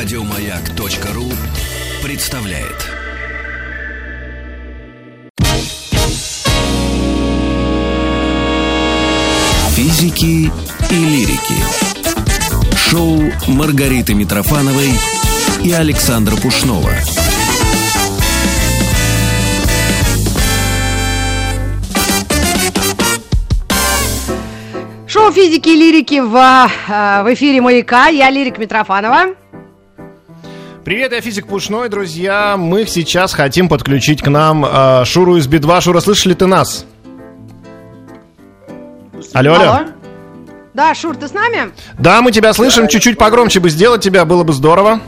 Радиомаяк.ру представляет. Физики и лирики. Шоу Маргариты Митрофановой и Александра Пушнова. Шоу физики и лирики в, э, в эфире «Маяка». Я Лирик Митрофанова. Привет, я физик Пушной, друзья. Мы сейчас хотим подключить к нам э, Шуру из Би-2. Шура, слышишь ли ты нас? Алло, алло. Да, Шур, ты с нами? Да, мы тебя слышим. Чуть-чуть погромче бы сделать тебя, было бы здорово.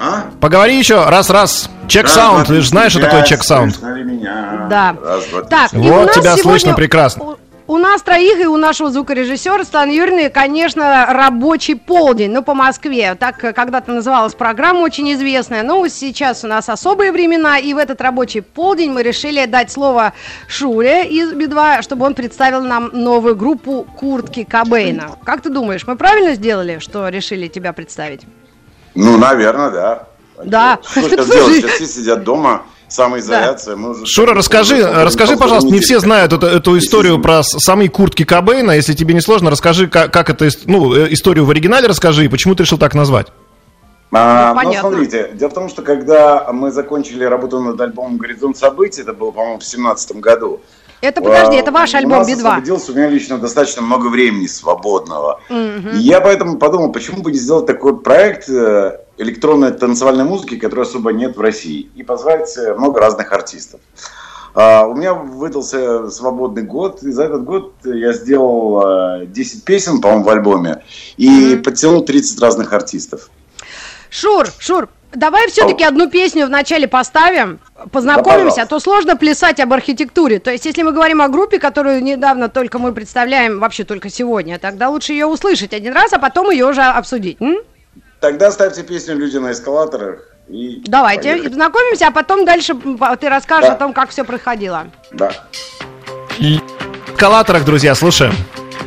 А? Поговори еще, раз-раз. Чек Раз, саунд, два, ты же знаешь, что такое чек саунд? Да. Раз, два, три, Так, Вот нас тебя сегодня- слышно прекрасно. У, нас троих и у нашего звукорежиссера Светланы Юрьевны, конечно, рабочий полдень, ну, по Москве. Так когда-то называлась программа очень известная. Но сейчас у нас особые времена, и в этот рабочий полдень мы решили дать слово Шуре из Би-2, чтобы он представил нам новую группу Куртки Кобейна. Как ты думаешь, мы правильно сделали, что решили тебя представить? Ну, наверное, да. Да. Что сейчас делать? Сейчас все сидят дома, самоизоляция. мы уже- Шура, расскажи, уже расскажи, пожалуйста, не все знают эту, эту историю про самые куртки Кобейна. Если тебе не сложно, расскажи, как, как это, ну, э, историю в оригинале расскажи, и почему ты решил так назвать. А, Ну, ну, понятно. смотрите, дело в том, что когда мы закончили работу над альбомом «Горизонт событий», это было, по-моему, в семнадцатом году, Это, подожди, это ваш у альбом нас Би-2. освободилось у меня лично достаточно много времени свободного. И я поэтому подумал, почему бы не сделать такой проект э, электронной танцевальной музыки, которой особо нет в России, и позвать э, много разных артистов. А, У меня выдался свободный год, и за этот год я сделал э, 10 песен, по-моему, в альбоме, и подтянул 30 разных артистов. Шур, Шур, давай все-таки одну песню вначале поставим, познакомимся, Да, а то сложно плясать об архитектуре. То есть, если мы говорим о группе, которую недавно только мы представляем, вообще только сегодня, тогда лучше ее услышать один раз, а потом ее уже обсудить. м? Тогда ставьте песню «Люди на эскалаторах». И Давайте, поехали. познакомимся, а потом дальше ты расскажешь Да. о том, как все происходило. Да. В эскалаторах, друзья, слушаем.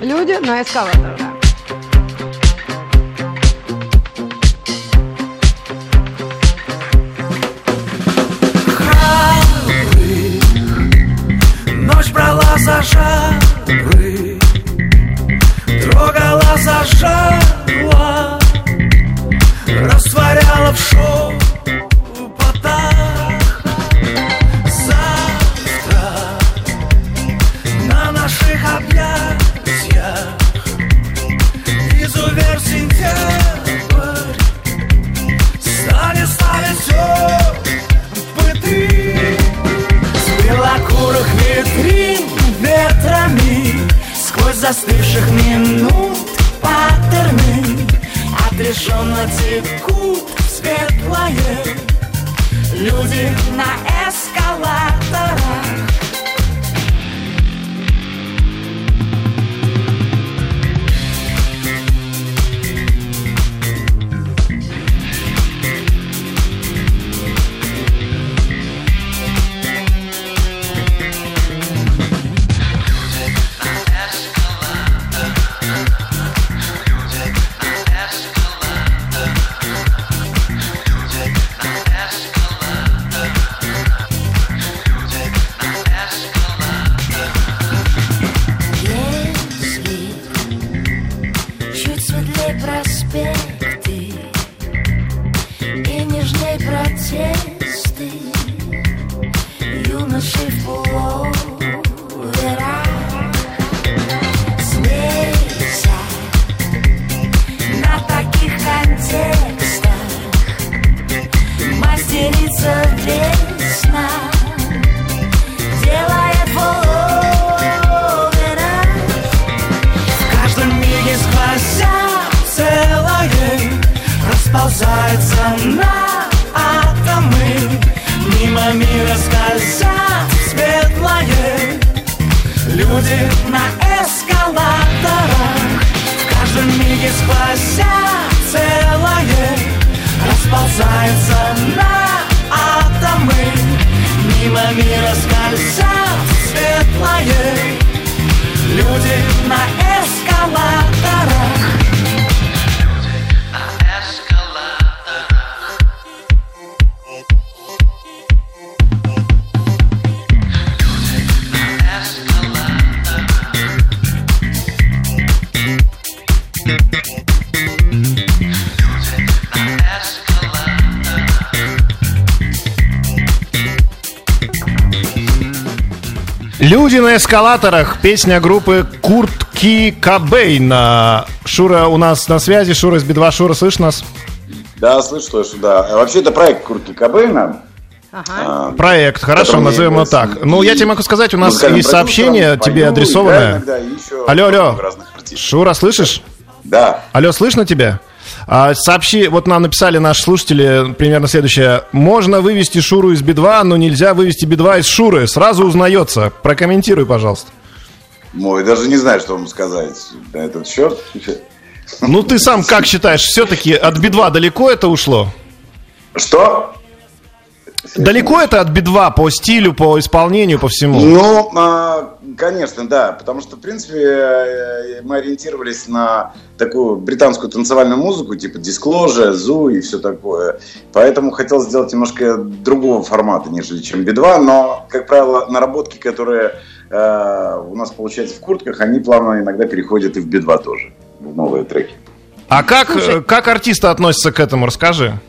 Люди на эскалаторах. да. Люди на эскалаторах. Песня группы Куртки Кобейна. Шура у нас на связи. Шура из Би-2. Шура, слышишь нас? Да, слышу, слышу, да. А Вообще это проект Куртки Кобейна. Ага. А, Проект, хорошо, назовем его так. Ну, я тебе могу сказать, у нас есть сообщение тебе играю адресованное. иногда, Алло, алло. Шура, слышишь? Да. Алло, слышно тебя? А, сообщи, вот нам написали наши слушатели примерно следующее. Можно вывести Шуру из Би-2, но нельзя вывести Би-2 из Шуры. Сразу узнается. Прокомментируй, пожалуйста. Мой, даже не знаю, что вам сказать на этот счет. Ну, ты сам как считаешь, все-таки от Би-2 далеко это ушло? Что? Далеко это от Би-2 по стилю, по исполнению, по всему? Ну, а, конечно, да, потому что, в принципе, э, мы ориентировались на такую британскую танцевальную музыку, типа Disclosure, Zoo и все такое. Поэтому хотел сделать немножко другого формата, нежели чем Би-2, но, как правило, наработки, которые э, у нас получаются в куртках, они плавно иногда переходят и в Би-2 тоже, в новые треки. А как, Слушай. э, как артисты относятся к этому, расскажи.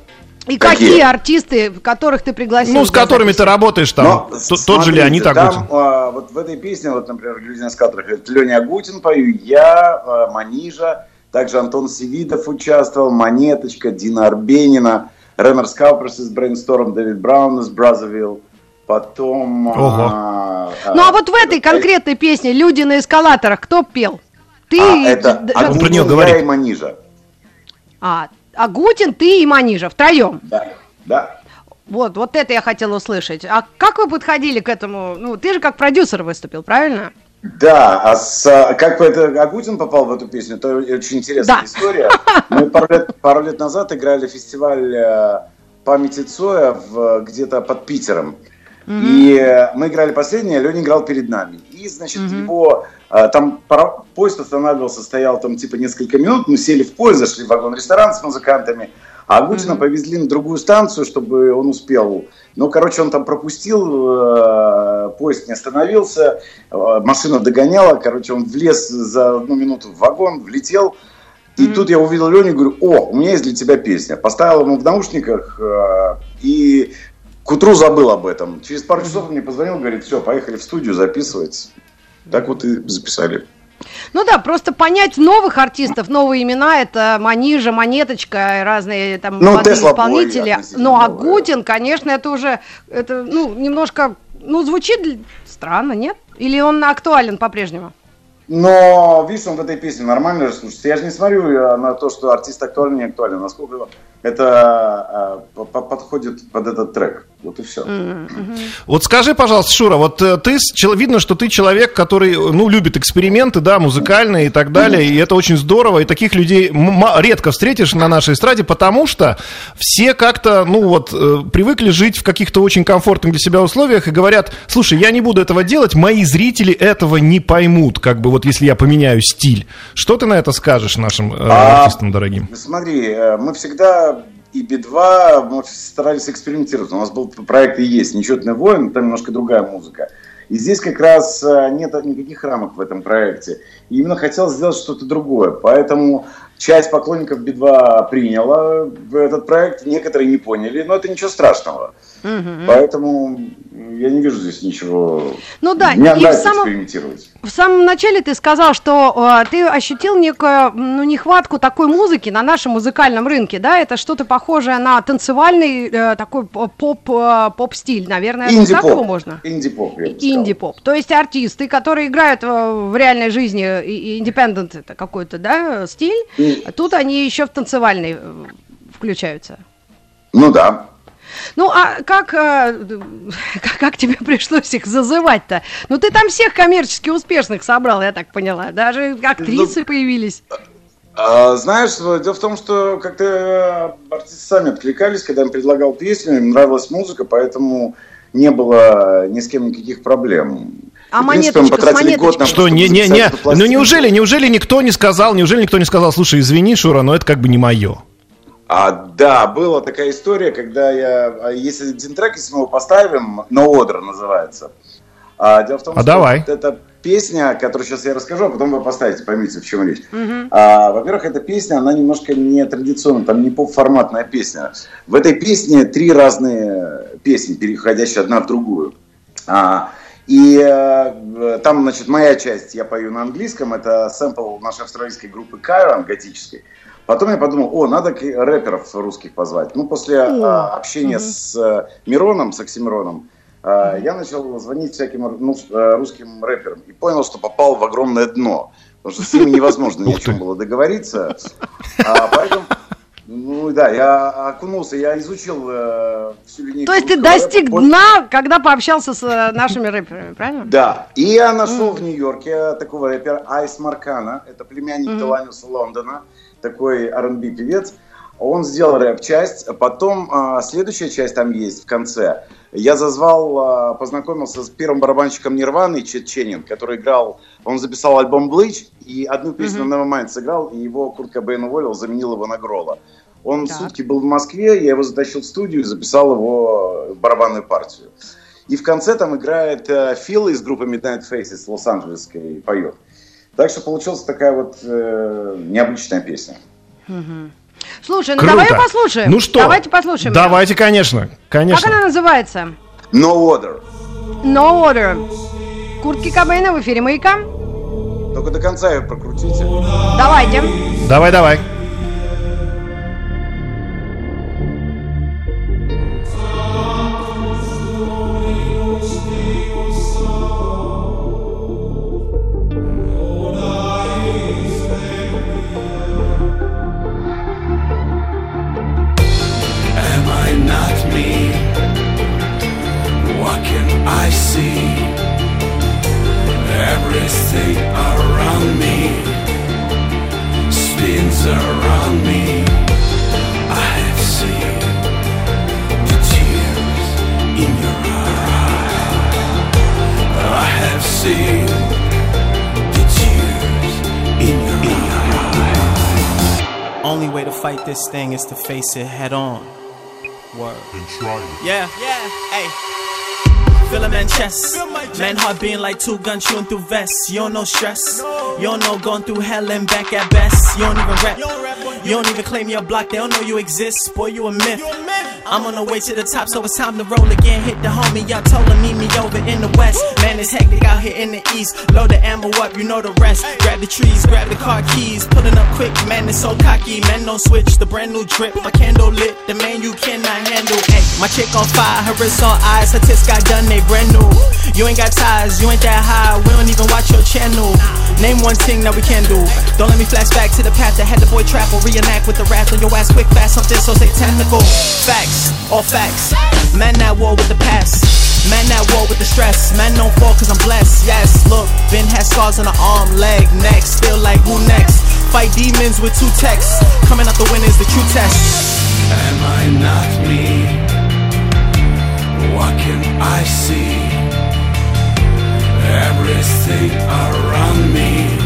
И Какие? какие артисты, которых ты пригласил? Ну, с которыми записи? ты работаешь там. Но, Т- Тот же смотрите, Леонид Агутин. Там, а, вот в этой песне, вот, например, «Люди на скатерах», это Леня Агутин пою, я, а, Манижа, также Антон Севидов участвовал, Монеточка, Дина Арбенина, Рэмер Скауперс из Brainstorm, Дэвид Браун из Бразовилл, потом... Ого. а, а, Ну, а вот в этой конкретной песне «Люди на эскалаторах» кто пел? Ты... а, и- это д- д- Он про неё Агутин, я и Манижа. А, Агутин, ты и Манижа втроем. Да, да. Вот, вот это я хотела услышать. А как вы подходили к этому? Ну, ты же как продюсер выступил, правильно? Да, а с, как это Агутин попал в эту песню, это очень интересная Да. история. Мы пару лет, пару лет назад играли фестиваль э, памяти Цоя в, где-то под Питером. И э, мы играли последнее, Леня играл перед нами. И, значит, его э, там пара- поезд останавливался, стоял там типа несколько минут, мы сели в поезд, зашли в вагон-ресторан с музыкантами, а Агутина повезли на другую станцию, чтобы он успел. Ну, короче, он там пропустил, э, поезд не остановился, э, машина догоняла, короче, он влез за одну минуту в вагон, влетел. И тут я увидел Леню и говорю, о, у меня есть для тебя песня. Поставил ему в наушниках э, и к утру забыл об этом. Через пару часов он мне позвонил, говорит, все, поехали в студию записывать. Так вот и записали. Ну да, просто понять новых артистов, новые имена, это Манижа, Монеточка, разные там Ну, молодые Тесла Бой исполнители. относительно Но новые. Агутин, конечно, это уже, это, ну, немножко, ну, звучит странно, нет? Или он актуален по-прежнему? Но, видишь, он в этой песне нормально же слушается. Я же не смотрю э, на то, что артист актуален, не актуален. Насколько это э, по- подходит под этот трек. Вот и все. Вот скажи, пожалуйста, Шура, вот э, ты, видно, что ты человек, который, э, ну, любит эксперименты, да, музыкальные и так далее, и это очень здорово, и таких людей редко встретишь на нашей эстраде, потому что все как-то, ну, вот, э, привыкли жить в каких-то очень комфортных для себя условиях и говорят, слушай, я не буду этого делать, мои зрители этого не поймут, как бы вот если я поменяю стиль. Что ты на это скажешь нашим э, А, артистам дорогим? Смотри, мы всегда и Би-2 мы старались экспериментировать. У нас был проект и есть «Нечетный воин», там немножко другая музыка. И здесь как раз э, нет никаких рамок в этом проекте. И именно хотел сделать что-то другое. Поэтому часть поклонников Би-2 приняла этот проект, некоторые не поняли, но это ничего страшного. Поэтому я не вижу здесь ничего... Ну да, и в нравится самом- экспериментировать. В самом начале ты сказал, что э, ты ощутил некую ну, нехватку такой музыки на нашем музыкальном рынке, да? Это что-то похожее на танцевальный э, такой поп, э, поп-стиль, наверное, это так его можно? Инди-поп, я бы сказал. Инди-поп. То есть артисты, которые играют э, в реальной жизни, и индепендент это какой-то, да, стиль, Тут они еще в танцевальный э, включаются. Ну да. Ну, а как, э, как, как тебе пришлось их зазывать-то? Ну, ты там всех коммерчески успешных собрал, я так поняла. Даже актрисы появились. А, Знаешь, дело в том, что как-то э, артисты сами откликались, когда им предлагал песню, им нравилась музыка, поэтому не было ни с кем никаких проблем. А И, в принципе, монеточка мы с потратили год монеточкой? на Что, не, не, не, ну неужели, неужели никто не сказал, неужели никто не сказал, слушай, извини, Шура, но это как бы не мое. А, да, была такая история, когда я... а Если один трек, если мы его поставим, No Order называется. А, дело в том, А что давай. вот эта песня, которую сейчас я расскажу, а потом вы поставите, поймите, в чем речь. А, во-первых, эта песня, она немножко не традиционная, там не поп-форматная песня. В этой песне три разные песни, переходящие одна в другую. А, И э, там, значит, моя часть, я пою на английском, это сэмпл нашей австралийской группы Кайрон, готической. Потом я подумал, о, надо рэперов русских позвать. Ну, после э, общения с э, Мироном, с Оксимироном, э, я начал звонить всяким ну, э, русским рэперам и понял, что попал в огромное дно. Потому что с ними невозможно ни о чем было договориться. А, поэтому, ну да, я окунулся, я изучил э, всю линейку. То есть ты рэпа, достиг понял- дна, когда пообщался с э, нашими рэперами, правильно? Да, и я нашел в Нью-Йорке такого рэпера Айс Маркана, это племянник Теланиуса Лондона, такой R&B певец. Он сделал рэп-часть, потом а, следующая часть там есть в конце. Я зазвал, а, познакомился с первым барабанщиком Нирваны, Чет Ченнин, который играл, он записал альбом Bleach, и одну песню на Nevermind сыграл, и его Курт Кобейн уволил, заменил его на Грола. Он Так. сутки был в Москве, я его затащил в студию и записал его барабанную партию. И в конце там играет э, Фил из группы Midnight Faces лос-анджелесской поет. Так что получилась такая вот э, необычная песня. Слушай, ну Круто. давай послушаем. Ну что? Давайте послушаем. Давайте, конечно. Как Конечно. она называется? No Order. No Order. Куртки Кобейна в эфире Маяка. Только до конца ее прокрутите. Давайте. Давай, давай. Way to fight this thing is to face it head on. Word. Yeah, yeah, hey. Feel a man chest. Man heart being like two guns chewing through vests. You don't know stress. You don't know going through hell and back at best. You don't even rap. You don't even claim your block. They don't know you exist. Boy, you a myth. I'm on the way to the top, so it's time to roll again. Hit the homie, y'all told him meet me over in the west. Man, it's hectic out here in the east. Load the ammo up, you know the rest. Grab the trees, grab the car keys. Pulling up quick, man, it's so cocky. Man, don't switch. The brand new drip, my candle lit. The man you cannot handle. Hey, my chick on fire, her wrist on eyes. Her tits got done, they brand new. You ain't got ties, you ain't that high. We don't even watch your channel. Name one thing that we can do. Don't let me flash back to the path that had the boy trap or reenact with the wrath on your ass quick fast. Something so satanical. Facts, all facts. Man at war with the past. Man at war with the stress. Man don't fall cause I'm blessed. Yes, look, Ben has scars on the arm, leg, neck. Still like who next? Fight demons with two texts. Coming out the win is the true test. Am I not me? What can I see? Everything around me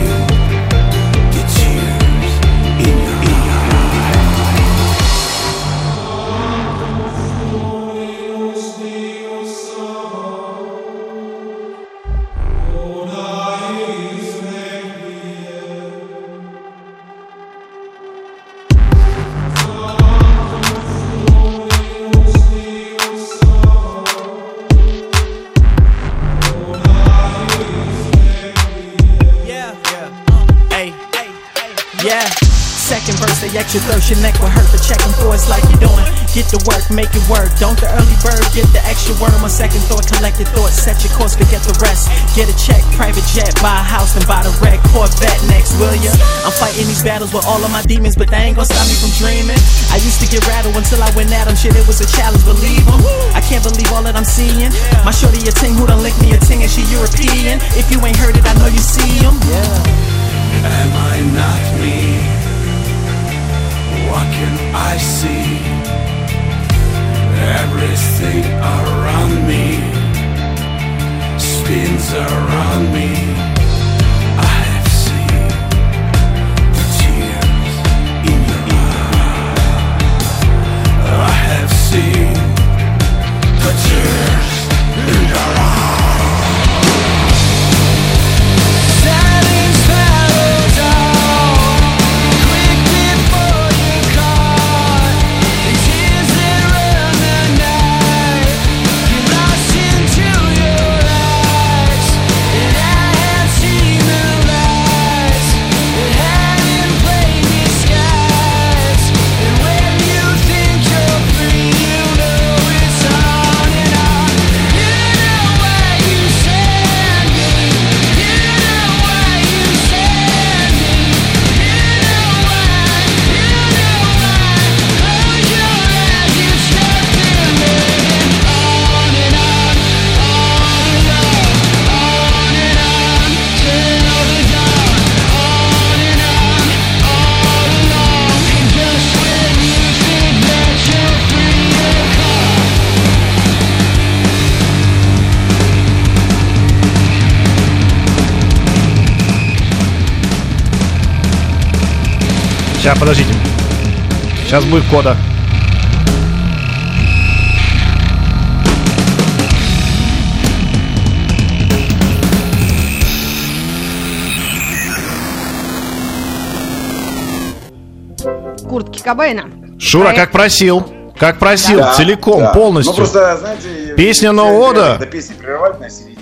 extra worm on second thought, collect your thoughts, set your course, forget the rest. Get a check, private jet, buy a house, and buy the red Corvette next, will ya? I'm fighting these battles with all of my demons, but they ain't gonna stop me from dreaming. I used to get rattled until I went at 'em, shit, it was a challenge, believe 'em. I can't believe all that I'm seeing. My shorty a ting who done lick me a ting, and she European. If you ain't heard it, I know you see see 'em. Yeah. Am I not me? What can I see? Everything around me spins around me. I have seen the tears in your eyes. I have seen the tears in. Сейчас, подождите. Сейчас будет кода. Куртки Кобейна. Шура, Проект. как просил. Как просил, Да, целиком, да. полностью. Ну, просто, знаете, Песня года. Когда песни прерывать на середине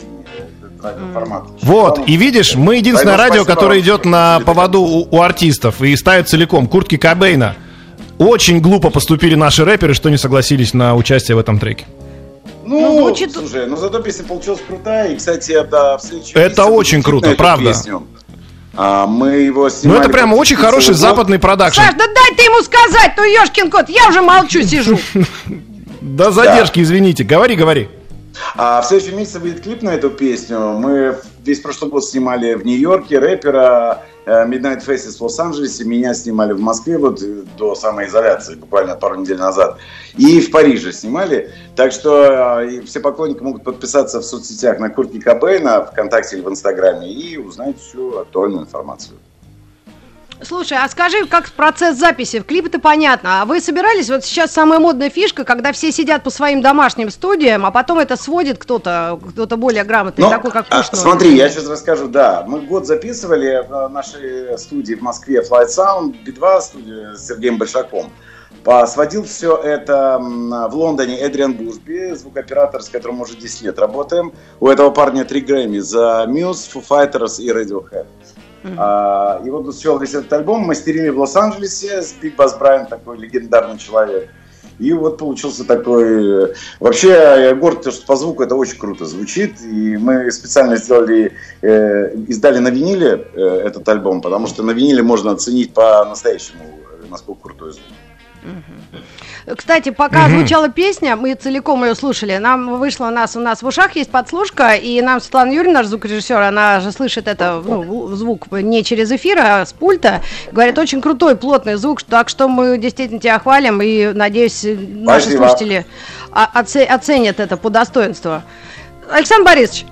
радиоформат. Вот, и видишь, мы единственное Поэтому радио, которое идет на поводу у, у артистов и ставит целиком куртки Кобейна. Очень глупо поступили наши рэперы, что не согласились на участие в этом треке. Ну, Ну, звучит- слушай, ну зато песня получилась крутая. И, кстати, да, в следующем Это месяце очень круто, правда. песню. А, мы его Ну, снимали... это прямо очень хороший год. западный продакшн. Саш, да дай ты ему сказать, ну ешкин кот, я уже молчу, сижу. До задержки, извините. Говори, говори. А в следующем месяце выйдет клип на эту песню. Мы весь прошлый год снимали в Нью-Йорке рэпера э, Midnight Faces в Лос-Анджелесе. Меня снимали в Москве вот э, до самоизоляции, буквально пару недель назад. И в Париже снимали. Так что э, все поклонники могут подписаться в соцсетях на Куртки Кобейна, ВКонтакте или в Инстаграме и узнать всю актуальную информацию. Слушай, а скажи, как процесс записи? В клипе-то понятно. А вы собирались? Вот сейчас самая модная фишка, когда все сидят по своим домашним студиям, а потом это сводит кто-то, кто-то более грамотный, Ну, такой как а, Пушной. Смотри, я сейчас расскажу, да. Мы год записывали в нашей студии в Москве Flight Sound, B2 студия с Сергеем Большаком. Сводил все это в Лондоне Эдриан Бушби, звукооператор, с которым уже 10 лет работаем. У этого парня три Грэмми за Muse, Foo Fighters и Radiohead. А, и вот свел весь этот альбом, мастерили в Лос-Анджелесе с Биг Бас Брайан, такой легендарный человек. И вот получился такой... э, Вообще, я горд, то, что по звуку это очень круто звучит. И мы специально сделали, э, издали на виниле э, этот альбом, потому что на виниле можно оценить по-настоящему, э, насколько крутой звук. Кстати, пока звучала песня, мы целиком ее слушали. Нам вышло у нас, у нас в ушах есть подслушка, и нам Светлана Юрьевна, наш звукорежиссер, она же слышит это ну, звук не через эфир, а с пульта. Говорит, очень крутой, плотный звук, так что мы действительно тебя хвалим, и надеюсь, наши Спасибо. слушатели оце- оценят это по достоинству. Александр Борисович,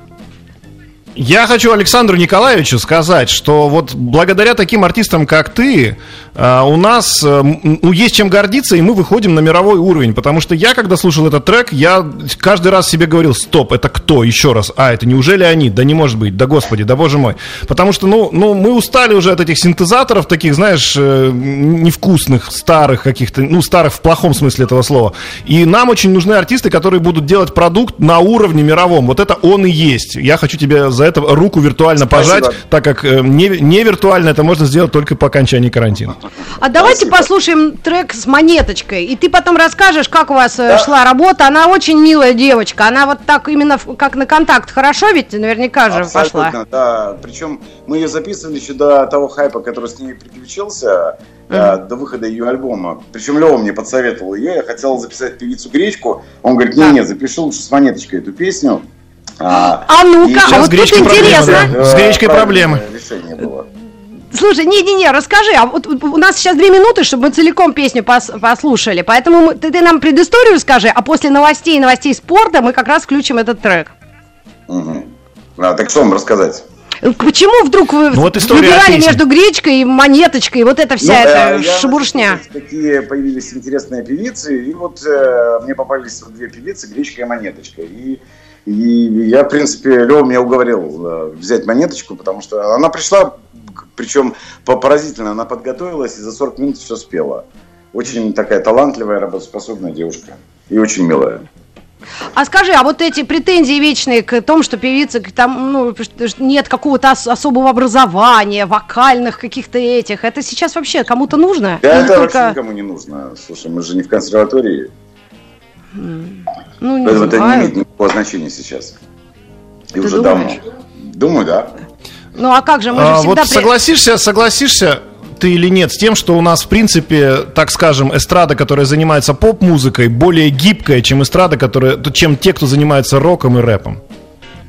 Я хочу Александру Николаевичу сказать, что вот благодаря таким артистам, как ты, э, у нас э, ну, есть чем гордиться, и мы выходим на мировой уровень. Потому что я, когда слушал этот трек, я каждый раз себе говорил, стоп, это кто? Еще раз. А, это неужели они? Да не может быть, да господи, да боже мой. Потому что, ну, ну мы устали уже от этих синтезаторов, таких, знаешь, э, невкусных, старых каких-то, ну, старых в плохом смысле этого слова. И нам очень нужны артисты, которые будут делать продукт на уровне мировом. Вот это он и есть. Я хочу тебе за это руку виртуально Спасибо. пожать, так как э, не, не виртуально это можно сделать только по окончании карантина. а давайте Спасибо. послушаем трек с монеточкой, и ты потом расскажешь, как у вас э, Да. шла работа. Она очень милая девочка, она вот так именно как на контакт хорошо, ведь наверняка же пошла. Абсолютно, да. Причем мы ее записывали еще до того хайпа, который с ней приключился, э, до выхода ее альбома. Причем Лева мне подсоветовал ее. Я хотел записать певицу Гречку. Он говорит, не-не, запиши лучше с монеточкой эту песню. А, А ну-ка, а вот тут интересно. да. С гречкой проблемы. Решение было. Слушай, не-не-не, расскажи, а вот у нас сейчас две минуты, чтобы мы целиком песню пос- послушали, поэтому мы- ты, ты нам предысторию скажи, а после новостей и новостей спорта мы как раз включим этот трек. Мгм. А, так что вам рассказать? Почему вдруг вы Ну вот выбирали между гречкой и монеточкой, вот эта вся Ну, эта э, я шебуршня? Какие появились интересные певицы, и вот э, мне попались вот две певицы, Гречка и Монеточка. И, и я, в принципе, Лева меня уговорил э, взять Монеточку, потому что она пришла, причем по- поразительно, она подготовилась и за 40 минут все спела. Очень такая талантливая, работоспособная девушка. И очень милая. А скажи, а вот эти претензии вечные к тому, что певица к- там ну, нет какого-то ос- особого образования, вокальных каких-то этих, это сейчас вообще кому-то нужно? Да, Или это только- вообще никому не нужно. Слушай, мы же не в консерватории. Ну, не Поэтому это не имеет никакого значения сейчас. И Ты уже думаешь? давно. Думаю, да. Ну а как же, мы же А, всегда... вот при- согласишься, согласишься ты или нет с тем, что у нас, в принципе, так скажем, эстрада, которая занимается поп-музыкой, более гибкая, чем эстрада, которая, чем те, кто занимается роком и рэпом?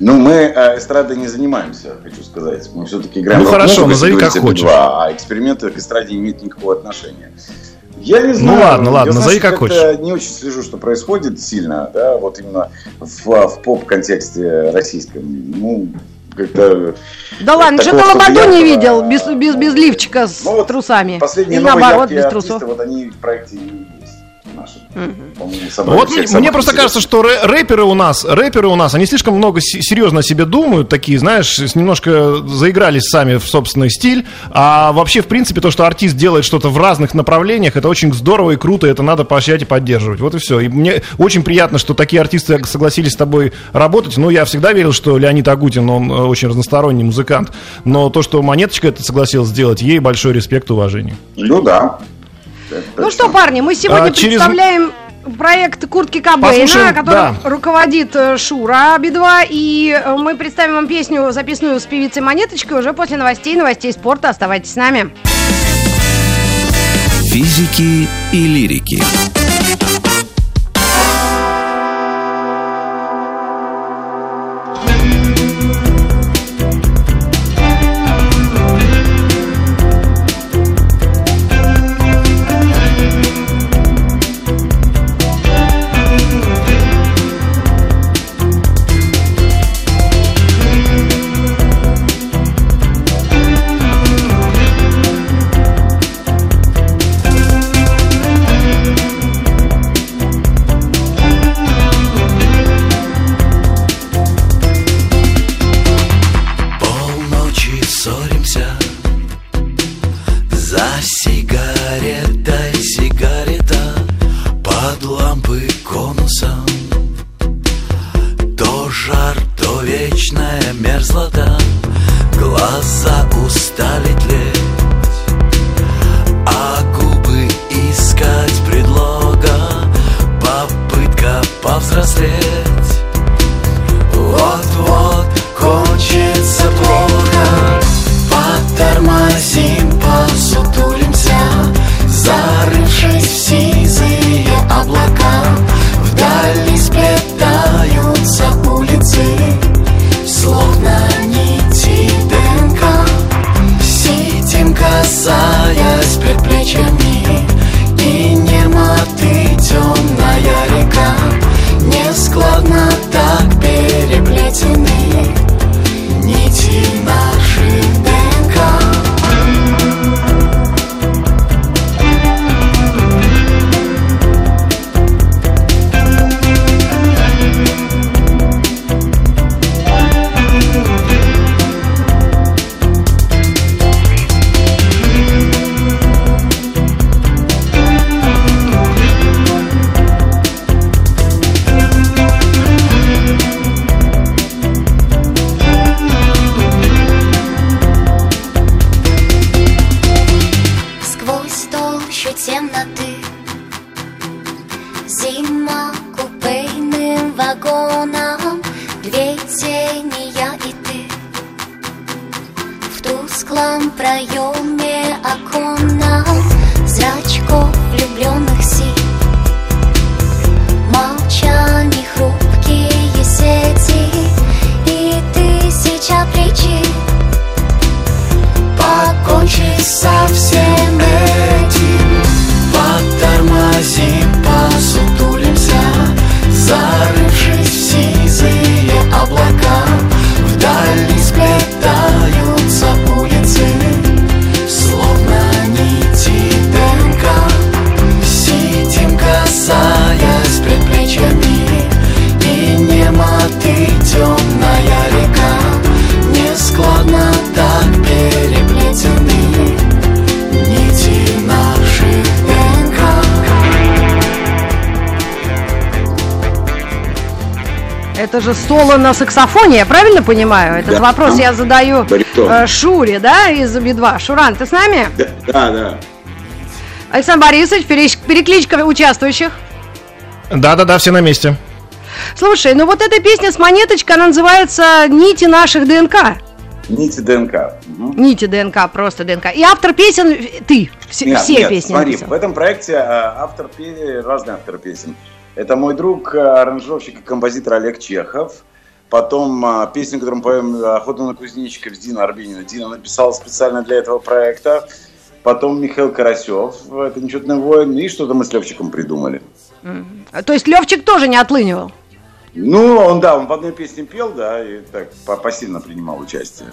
Ну, мы э, эстрадой не занимаемся, хочу сказать. Мы все-таки играем Ну, хорошо, назови как хочешь. B2, а эксперименты к эстраде не имеют никакого отношения. Я не знаю. Ну, ладно, ладно, Я, назови знаешь, как как-то не очень слежу, что происходит сильно, да, вот именно в, в поп-контексте российском. Ну, как-то... Да ладно, что-то Лободу не видел без, без, без лифчика с Ну, вот трусами. Последние Или новые наоборот, яркие без артисты, трусов. вот они в проекте и есть наши. По-моему, собрали Вот мне, мне просто кажется, что рэ- рэперы у нас, рэперы у нас, они слишком много се- серьезно о себе думают, такие, знаешь, немножко заигрались сами в собственный стиль, а вообще, в принципе, то, что артист делает что-то в разных направлениях, это очень здорово и круто, это надо поощрять и поддерживать. Вот и все. И мне очень приятно, что такие артисты согласились с тобой работать. Ну, я всегда верил, что Леонид Агутин, он э, очень разносторонний музыкант, но то, что Монеточка это согласилась сделать, ей большой респект и уважение. Ну да. Ну что, парни, мы сегодня А, через- представляем проект Куртки Кобейна, Послушаем, которым да. руководит э, Шура Би-2. И э, мы представим вам песню, записанную с певицей Монеточкой, уже после новостей, новостей спорта. Оставайтесь с нами. Физики и лирики. Лампы конусом То жар, то вечная мерзлота. Глаза устали тлеть А губы искать предлога. Попытка повзрослеть соло на саксофоне, я правильно понимаю? Этот Да. вопрос я задаю Баритон. э, Шуре, да, из Би-2. Шуран, ты с нами? Да, да, да. Александр Борисович, перекличка участвующих. Да-да-да, все на месте. Слушай, ну вот эта песня с монеточкой, она называется «Нити наших ДНК». Нити ДНК. Мгм. Нити ДНК, просто ДНК. И автор песен ты. Все, Нет, все нет, песни смотри, написал. в этом проекте э, автор разные авторы песен. Это мой друг, э, аранжировщик и композитор Олег Чехов. Потом э, песню, которую мы поем «Охота на кузнечиков» с Дина Арбенина. Дина написал специально для этого проекта. Потом Михаил Карасев, это «Нечетный воин». И что-то мы с Левчиком придумали. То есть Левчик тоже не отлынивал. Ну, он, да, он в одной песне пел, да, и так по- пассивно принимал участие.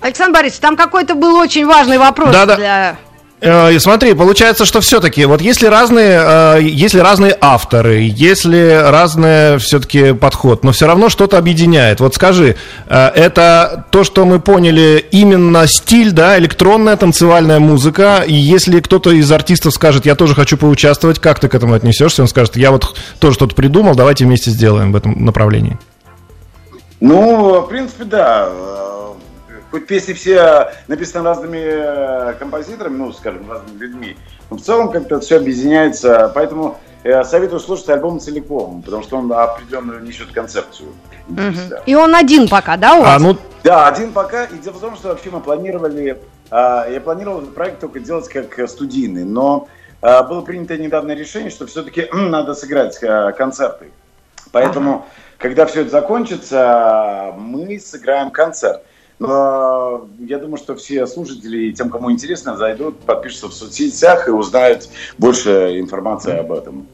Александр Борисович, там какой-то был очень важный вопрос Да-да. для... Э, и смотри, получается, что все-таки, вот если разные, э, если разные авторы, если разный все-таки подход, но все равно что-то объединяет. Вот скажи, э, это то, что мы поняли, именно стиль, да, электронная танцевальная музыка, и если кто-то из артистов скажет, я тоже хочу поучаствовать, как ты к этому отнесешься? Он скажет, я вот тоже что-то придумал, давайте вместе сделаем в этом направлении. Ну, в принципе, да. Э, Хоть песни все написаны разными э, композиторами, ну, скажем, разными людьми, но в целом как-то все объединяется. Поэтому э, советую слушать альбом целиком, потому что он определенно несет концепцию. Да. И он один пока, да, у вас? А, ну, Да, один пока. И дело в том, что вообще мы планировали, а, я планировал этот проект только делать как э, студийный, но а, было принято недавно решение, что все-таки надо сыграть а, концерты. Поэтому, когда все это закончится, мы сыграем концерт. Но я думаю, что все слушатели и тем, кому интересно, зайдут, подпишутся в соцсетях и узнают больше информации об этом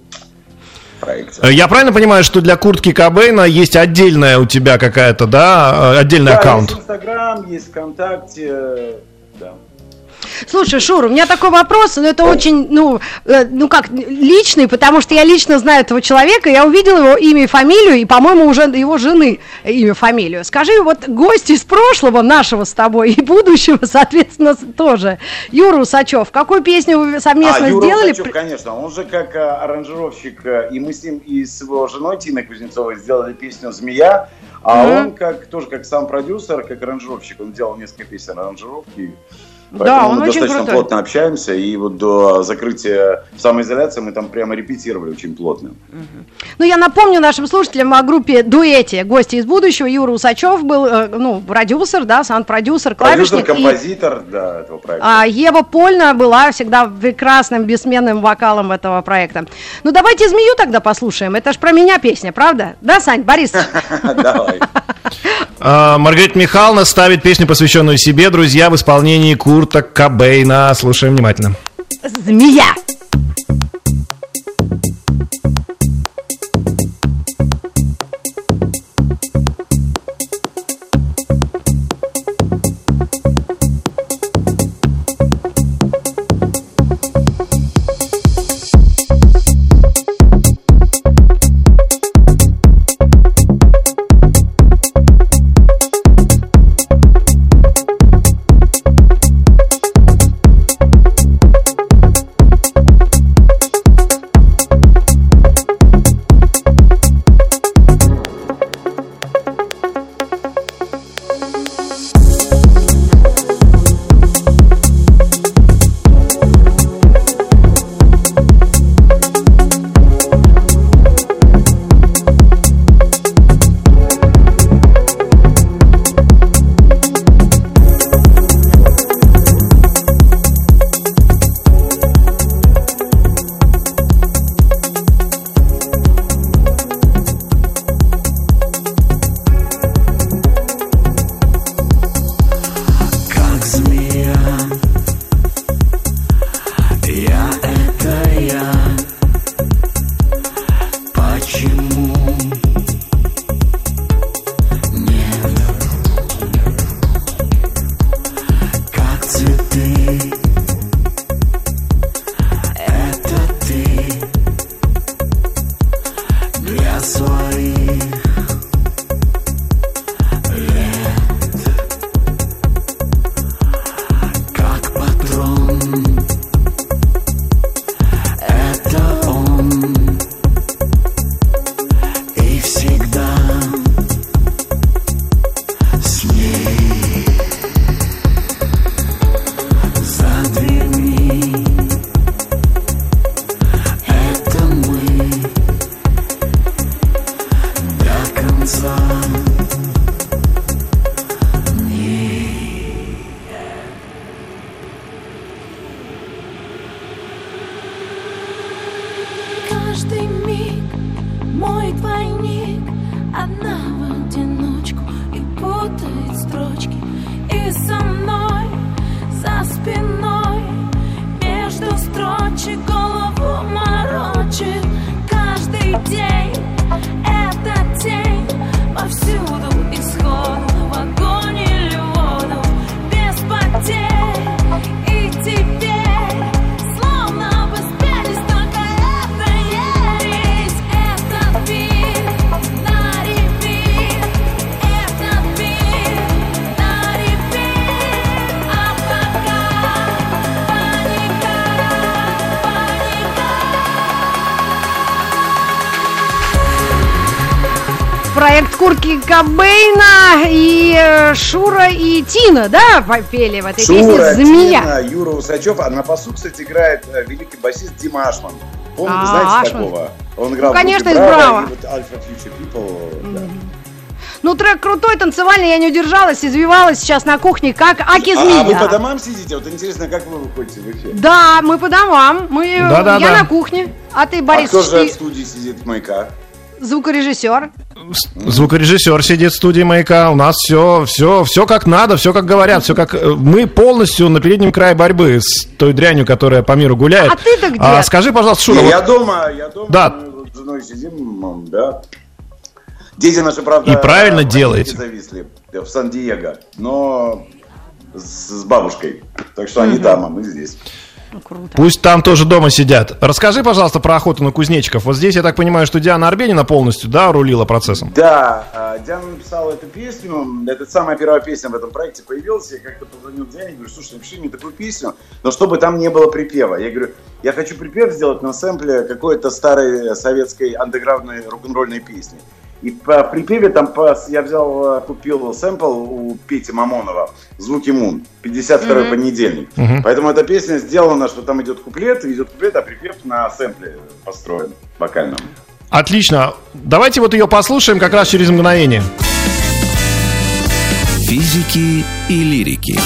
проекте. э, я правильно понимаю, что для куртки Кобейна есть отдельная у тебя какая-то, да, э, отдельный Да, аккаунт? есть Инстаграм, есть ВКонтакте. Слушай, Шур, у меня такой вопрос, но это очень, ну, э, ну как, личный, потому что я лично знаю этого человека, я увидела его имя и фамилию, и, по-моему, уже его жены имя, фамилию. Скажи, вот гость из прошлого нашего с тобой и будущего, соответственно, тоже, Юра Усачев, какую песню вы совместно а, Юра сделали? Усачев, конечно, он же как э, аранжировщик, э, и мы с ним и с его женой Тиной Кузнецовой сделали песню «Змея», а Мгм. он как тоже как сам продюсер, как аранжировщик, он делал несколько песен аранжировки. Да, Поэтому он мы очень достаточно крутой. плотно общаемся, и вот до закрытия самоизоляции мы там прямо репетировали очень плотно. Ну, я напомню нашим слушателям о группе «Дуэте». Гости из будущего. Юра Усачев был, э, ну, продюсер, да, саунд-продюсер, Продюсер, клавишник. и- композитор, да, этого проекта. А Ева Польна была всегда прекрасным, бессменным вокалом этого проекта. Ну, давайте «Змею» тогда послушаем. Это ж про меня песня, правда? Да, Сань, Борис? Давай. А, Маргарита Михайловна ставит песню, посвященную себе, друзья, в исполнении Курта Кобейна. Слушаем внимательно. «Змея». Шура и Тина, да, попели в этой Шура, песне «Змея». Тина, Юра Усачев, а на басу, кстати, играет э, великий басист Дима Ашман. Помните, А, знаете Ашман. такого? Он играл Ну, конечно, из «Браво». и вот Alpha Future People. да. Ну, трек крутой, танцевальный, я не удержалась, извивалась сейчас на кухне, как Аки А, а вы Змея. по домам сидите? Вот интересно, как вы выходите в эфир? Да, мы по домам, мы, э, Да-да-да. я на кухне, а ты, а Борис, кто же ты в студии сидит в маяка? Звукорежиссер. Звукорежиссер сидит в студии маяка. У нас все, все, все как надо, все как говорят, все как э, мы полностью на переднем крае борьбы с той дрянью, которая по миру гуляет. А ты-то где? скажи, пожалуйста, Шура, Не, вот я дома, я дома, Да. мы вот с женой сидим, да. Дети наши, правда, И правильно делаете. зависли в Сан-Диего, но с, с бабушкой. Так что они там, а мы здесь. Ну, круто. пусть там тоже дома сидят. Расскажи, пожалуйста, про охоту на кузнечиков. Вот здесь я так понимаю, что Диана Арбенина полностью, да, рулила процессом. Да, а, Диана написала эту песню. Это самая первая песня в этом проекте появилась. Я как-то позвонил Диане, говорю, слушай, напиши мне такую песню, но чтобы там не было припева. Я говорю, я хочу припев сделать на сэмпле какой-то старой советской андеграундной рок-н-ролльной песни. И по припеве там по- я взял, э, купил сэмпл у Пети Мамонова «Звуки Мун», 52-й понедельник. Поэтому эта песня сделана, что там идет куплет, идет куплет, а припев на сэмпле построен вокальном. Отлично. Давайте вот ее послушаем как раз через мгновение. Физики и лирики.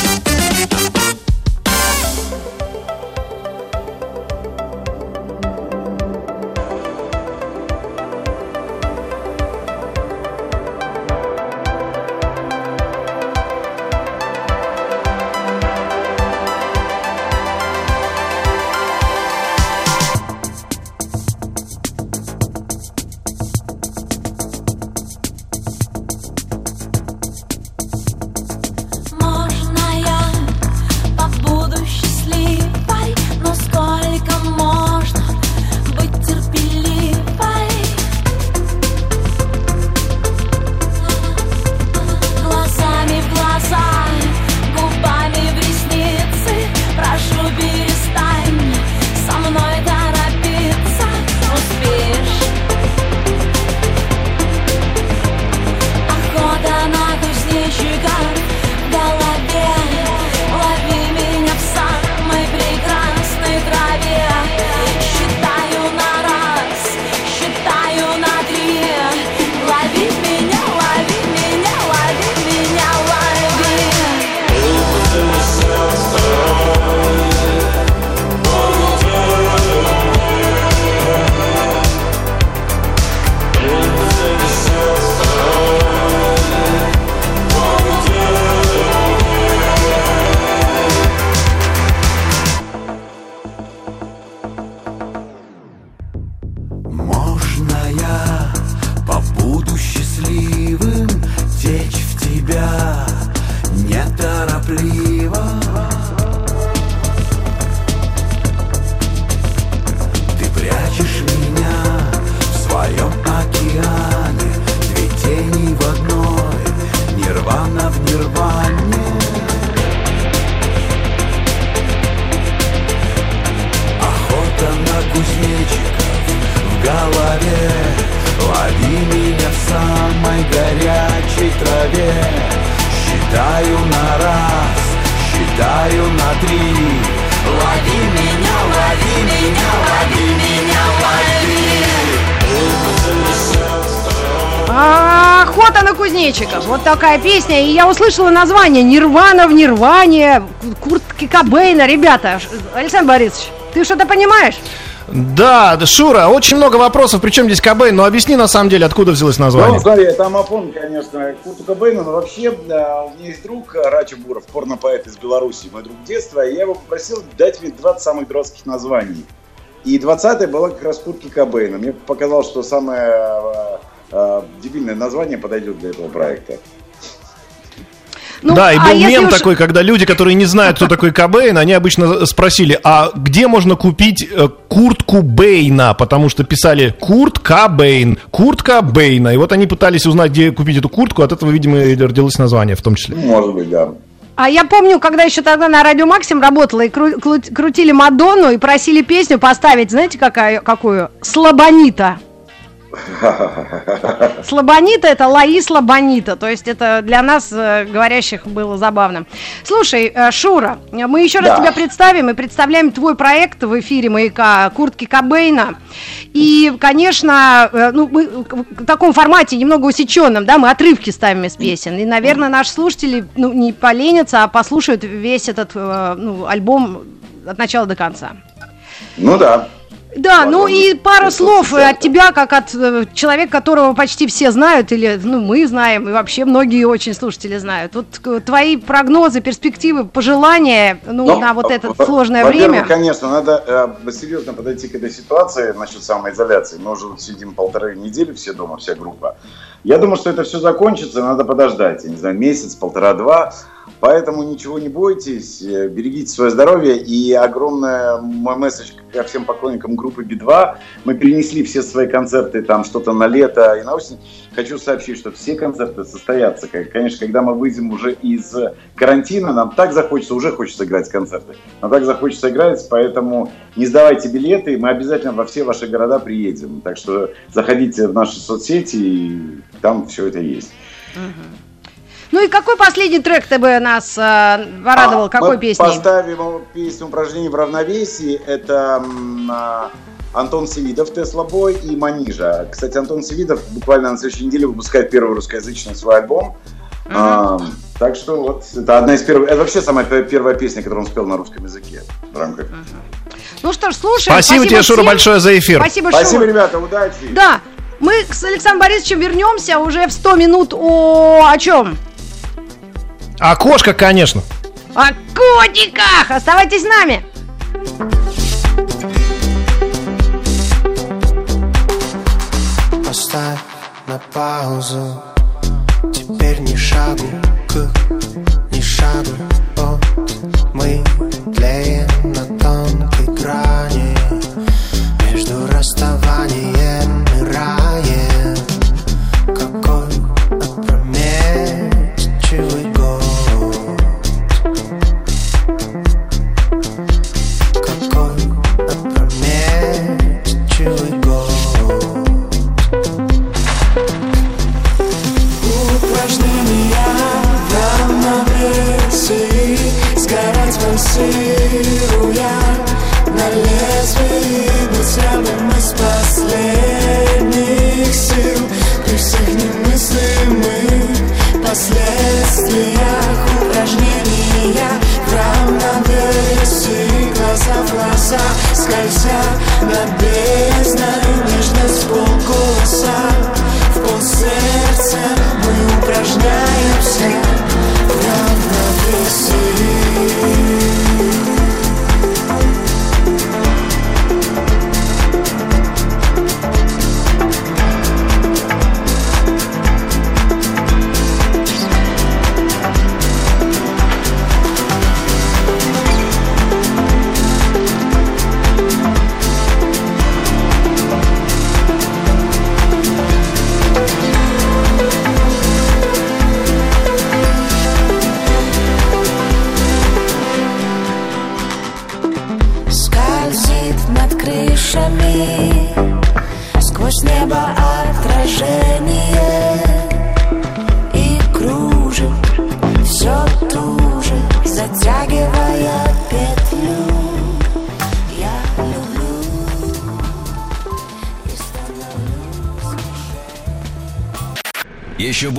Охота на кузнечиков. Вот такая песня. И я услышала название Нирвана в Нирване. Куртки Кобейна. Ребята, Александр Борисович, ты что-то понимаешь? Да, да, Шура, очень много вопросов, причем здесь Кобейн, но объясни на самом деле, откуда взялось Ну, название. смотри, там Афон, конечно, Курту Кобейна, но вообще да, у меня есть друг э, Рачи Буров, порно-поэт из Беларуси, мой друг детства, и я его попросил дать мне 20 самых дурацких названий. И 20 было как раз Куртки Кобейна. Мне показалось, что самое э, дебильное название подойдет для этого проекта. Ну, да, и а был если мем уж- такой, когда люди, которые не знают, кто такой Кобейн, они обычно спросили, а где можно купить э, куртку Бейна? Потому что писали Курт Кобейн, куртка Бейна. И вот они пытались узнать, где купить эту куртку, от этого, видимо, и родилось название в том числе. Ну, Может быть, да. А я помню, когда еще тогда на Радио Максим работала, и кру- кру- крутили Мадонну и просили песню поставить, знаете, какая, какую? Слабонита. Слабонита это Лаи Слабонита, то есть это для нас, э, говорящих, было забавно. Слушай, э, Шура, мы еще раз Да. тебя представим и представляем твой проект в эфире «Маяка» «Куртки Кобейна». И, конечно, э, ну, мы в таком формате немного усеченном, да, мы отрывки ставим из песен. И, наверное, наши слушатели ну, не поленятся, а послушают весь этот ну, альбом от начала до конца. Ну да. Да, ну Возможно, и пару это слов социально. от тебя, как от э, человека, которого почти все знают, или ну мы знаем, и вообще многие очень слушатели знают. Вот твои прогнозы, перспективы, пожелания, ну, Ну, на вот это сложное время. конечно, надо э, серьезно подойти к этой ситуации насчет самоизоляции. Мы уже вот сидим полторы недели все дома, вся группа. Я думаю, что это все закончится, надо подождать, я не знаю, месяц, полтора-два. Поэтому ничего не бойтесь, э, берегите свое здоровье. И огромный мой месседж ко всем поклонникам группы Би-2. Мы перенесли все свои концерты, там что-то на лето и на осень. Хочу сообщить, что все концерты состоятся. Конечно, когда мы выйдем уже из карантина, нам так захочется, уже хочется играть концерты. Нам так захочется играть, поэтому не сдавайте билеты, мы обязательно во все ваши города приедем. Так что заходите в наши соцсети, и там все это есть. Ну и какой последний трек ты бы нас э, порадовал? А, какой мы песней? Поставим песню упражнений в равновесии. Это а, Антон Севидов, Тесла Бой и Манижа. Кстати, Антон Севидов буквально на следующей неделе выпускает первый русскоязычный свой альбом. А, так что вот это одна из первых, это вообще самая пе- первая песня, которую он спел на русском языке в рамках. Ну что ж, слушаем. Спасибо тебе, Шура, большое за эфир. Спасибо, Спасибо, Шура. ребята, удачи! Да, мы с Александром Борисовичем вернемся уже в 100 минут о, о чем? Окошко, конечно. О котиках! Оставайтесь с нами! На паузу. Теперь ни шагу к, ни шагу